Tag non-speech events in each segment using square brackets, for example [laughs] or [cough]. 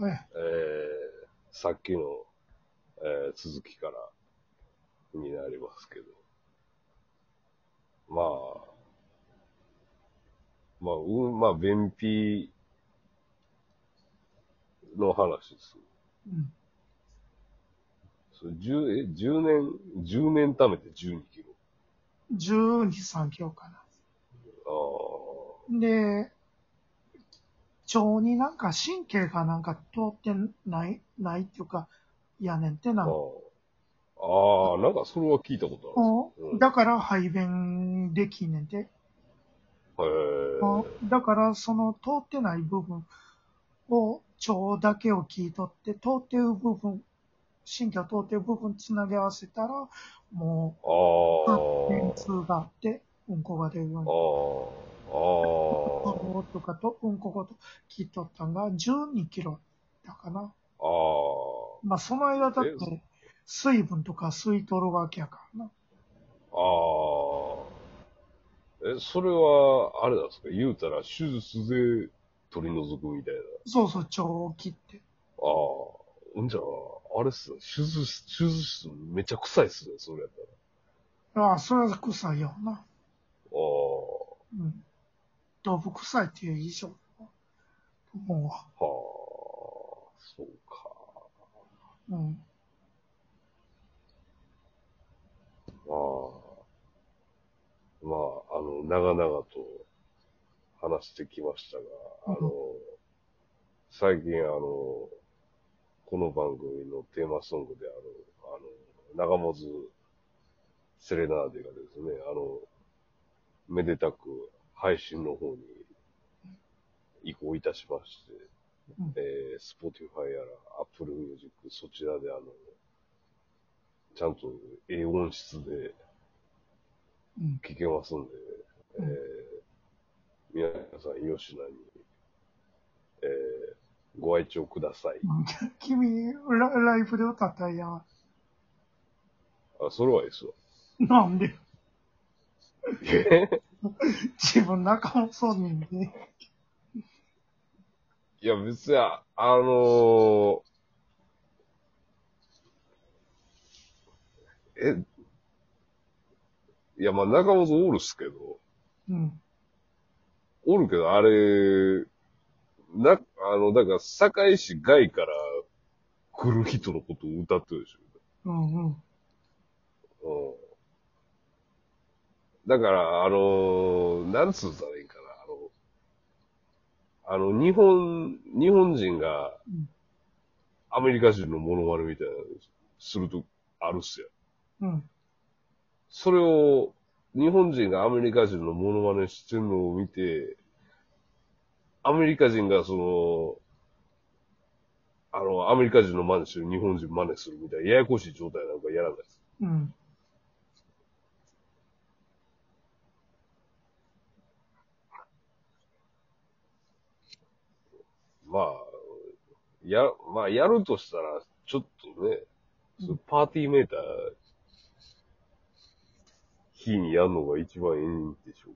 ええー、さっきの、えー、続きからになりますけど。まあ、まあ、うん、まあ、便秘の話です。うん。それ10、え、10年、10年貯めて12キロ。12、3キロかな。あで、腸になんか神経がなんか通ってない、ないっていうか、やねんってあ。なあ。ああ、なんかそれは聞いたことある。おうんだから排便できんねんて。へえ。だからその通ってない部分を、腸だけを聞いとって、通ってる部分、神経を通ってる部分つなぎ合わせたら、もう、ああ。便通があって、うんこが出るように。ああ。ああ。うんとかと、うんこごと聞いとったんが12キロだかな。ああ。まあその間だっえて、水分とか吸い取るわけやからな。ああ。え、それは、あれなんですか？言うたら、手術で取り除くみたいな。そうそう、腸を切って。ああ。うんじゃあ、あれっすね。手術、手術室めちゃ臭いっすね、それやったら。ああ、それは臭いよな。ああ。うん。動物臭いっていう以上。もはあ。そうか。う、うん。まあ。まあ、あの、長々と話してきましたが、あの、最近あの、この番組のテーマソングである、あの、長本セレナーデがですね、あの、めでたく配信の方に移行いたしまして、うんえー、Spotify やら Apple Music そちらであの、ちゃんと英音質でうん。聞けますんで、えうんー、皆さん、吉野に、えー、ご愛聴ください。[laughs] 君ラ、ライブで歌ったらいいやん。あ、それはいいですわ。なんで？え？[laughs] 自分仲間そうにんで。いや、別に、ああのー、え、いや、まあ、中本おるっすけど、うん。おるけど、あれ、な、あの、だから、堺市外から来る人のことを歌ってるでしょ。うんうん。うんだから、あのーなんつうたらいいんかな、あの、あの、日本、日本人がうん、アメリカ人のモノマネみたいなのするとあるっすよ。うん。それを、日本人がアメリカ人のモノマネしてるのを見て、アメリカ人がその、あの、アメリカ人の真似してる日本人真似するみたいな、ややこしい状態なんかやらないです。うん。まあ、や、まあ、やるとしたら、ちょっとね、そパーティーメーター、日にやるのが一番いいんでしょう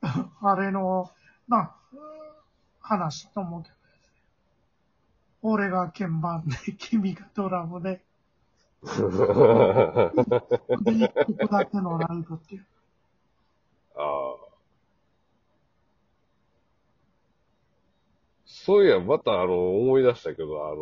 けど。[laughs] あれの、な、話したと思うけど。俺が鍵盤で、君がドラムで、[laughs] で、一曲だけのライブっていう。ああ。そういや、またあの、思い出したけど、あの、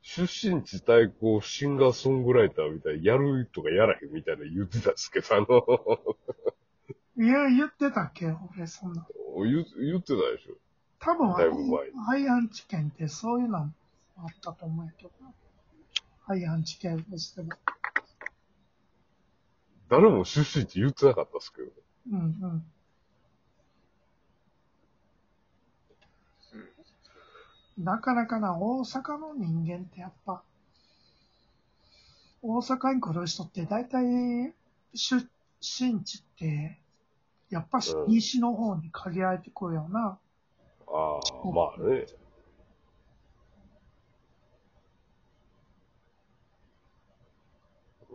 出身地対抗シンガーソングライターみたいな、やるとかやらへんみたいな言ってたんですけど、あの、いや、言ってたっけ俺、そんな。言言ってたでしょ。多分、だいぶ前ハイアンチ券ってそういうのあったと思うけどな。アンチ券フェスティバル。誰も出身地言ってなかったですけど。うんうん。なかなかな、大阪の人間ってやっぱ、大阪に来る人って大体出身地って、やっぱしうん西の方に限られてくるよな。ああ、まあね。う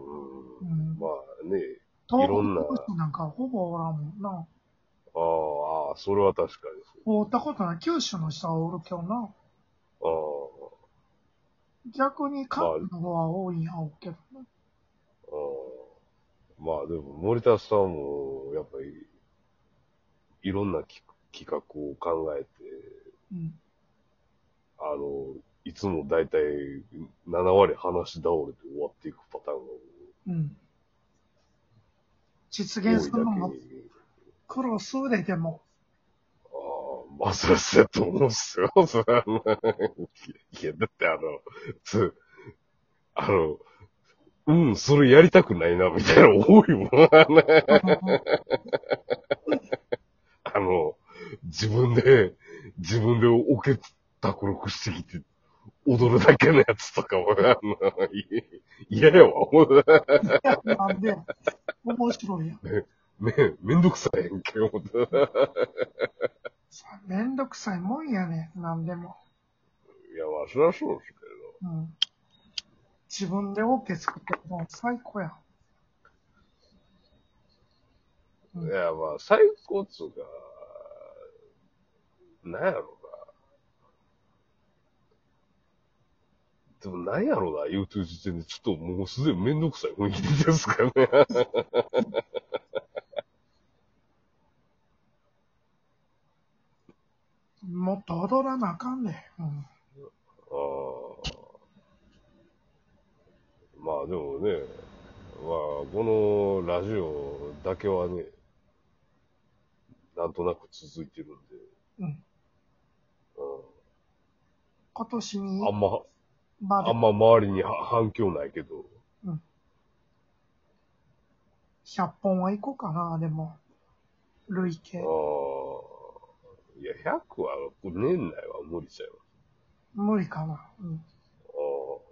うんん、まあね。東いろんな北の人なんかほぼおらんもんな。ああ。それは確かに会ったことない。九州の人はおるけどな。逆に関東の方は多いんやろうけどな。まあでも、森田さんも、やっぱり、いろんなき企画を考えて、うん。あの、いつもだいたい7割話し倒れて終わっていくパターンがうん。実現するのも苦労するで、でも。まあ、それはそうやと思うんすよ。それは、あのいや、だってあの、つ、あの、うん、それやりたくないな、みたいなの多いもん。あの、自分で、自分でおけたくしてきて、踊るだけのやつとかも、あの、い嫌やわ、思うなんで、面白いやん。ねえ、めんどくさいやんけ、思って。さめんどくさいもんやねん、なんでも。いや、まあ、そそうですけうん。自分でオケ作ってもう最高や。いや、まあ、最高っつうか、なんやろな。でも、なんやろな、言うてる時点で、ちょっともうすでにめんどくさい雰囲気ですからね。もっと踊らなあかんねん。うん。ああ。まあ、でもね、まあ、このラジオだけはね、なんとなく続いてるんで、うん。う今年にん、あんま、あんま周りには反響ないけど、100本は行こうかな、でも。累計ああ。。いや、100は年内は無理ちゃいます。無理かな。うん。ああ。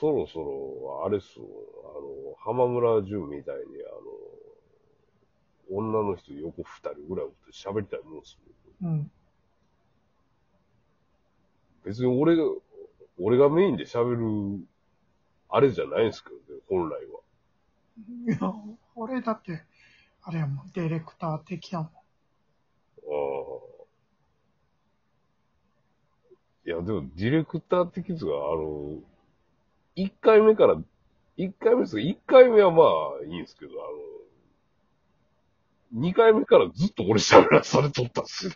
そろそろ、あれっすよ、あの、浜村淳みたいに、あの、女の人横二人ぐらいおって喋りたいもんっすよ。うん。別に俺が、俺がメインで喋る、あれじゃないんですけどね、本来は。いや、俺だって、あれやもん、ディレクター的やもん。ああ。いや、でも、ディレクター的には、あの、一回目から、一回目です一回目はまあ、いいんですけど、あの、二回目からずっと俺喋らされとったっすね。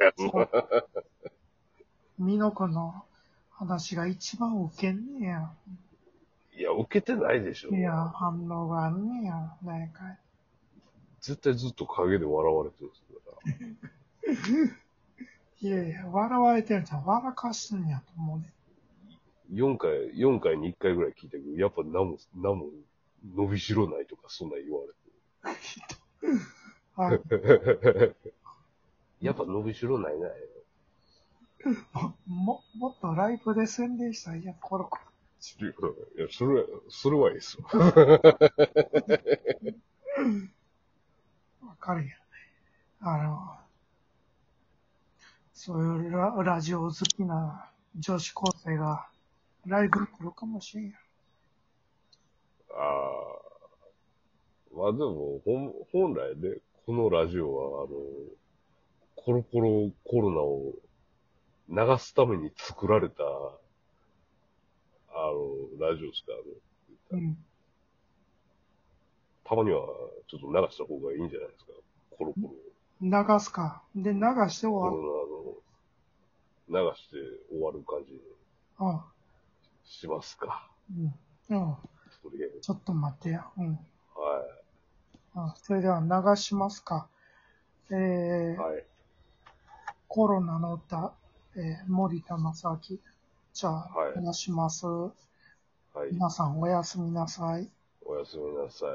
ミノ君の話が一番ウケんねや。いや、受けてないでしょ。いや、反応があんねやかい。絶対ずっと陰で笑われてるんですから [laughs] いやいや、笑われてるんじゃん。笑かしてんやと思うね。4回、4回に1回ぐらい聞いたけど、やっぱ何も、何も伸びしろないとか、そんなん言わあれて。[laughs] やっぱ伸びしろないな。も、もっとライブで宣伝したらいいや、コロコロ。いや、それは、それはいいですよ。[laughs] わかるやん。あの、そういうララジオ好きな女子高生がライブに来るかもしれんやん。ああ。まあでも、本本来ね、このラジオは、あの、コロコロコロナを流すために作られた、あの、ラジオですからね。うん。たまにはちょっと流した方がいいんじゃないですか。コロコロ。流すか。で、流してコ終わる。ロナの、流して終わる感じにうん。しますか。うん。うん。とりあえず。ちょっと待ってや。うん。はうん、それでは流しますか。えい。ー、はい。コロナの歌、えー、森田正明。じゃあ、はい流します。はい。皆さんおやすみなさい。おやすみなさい。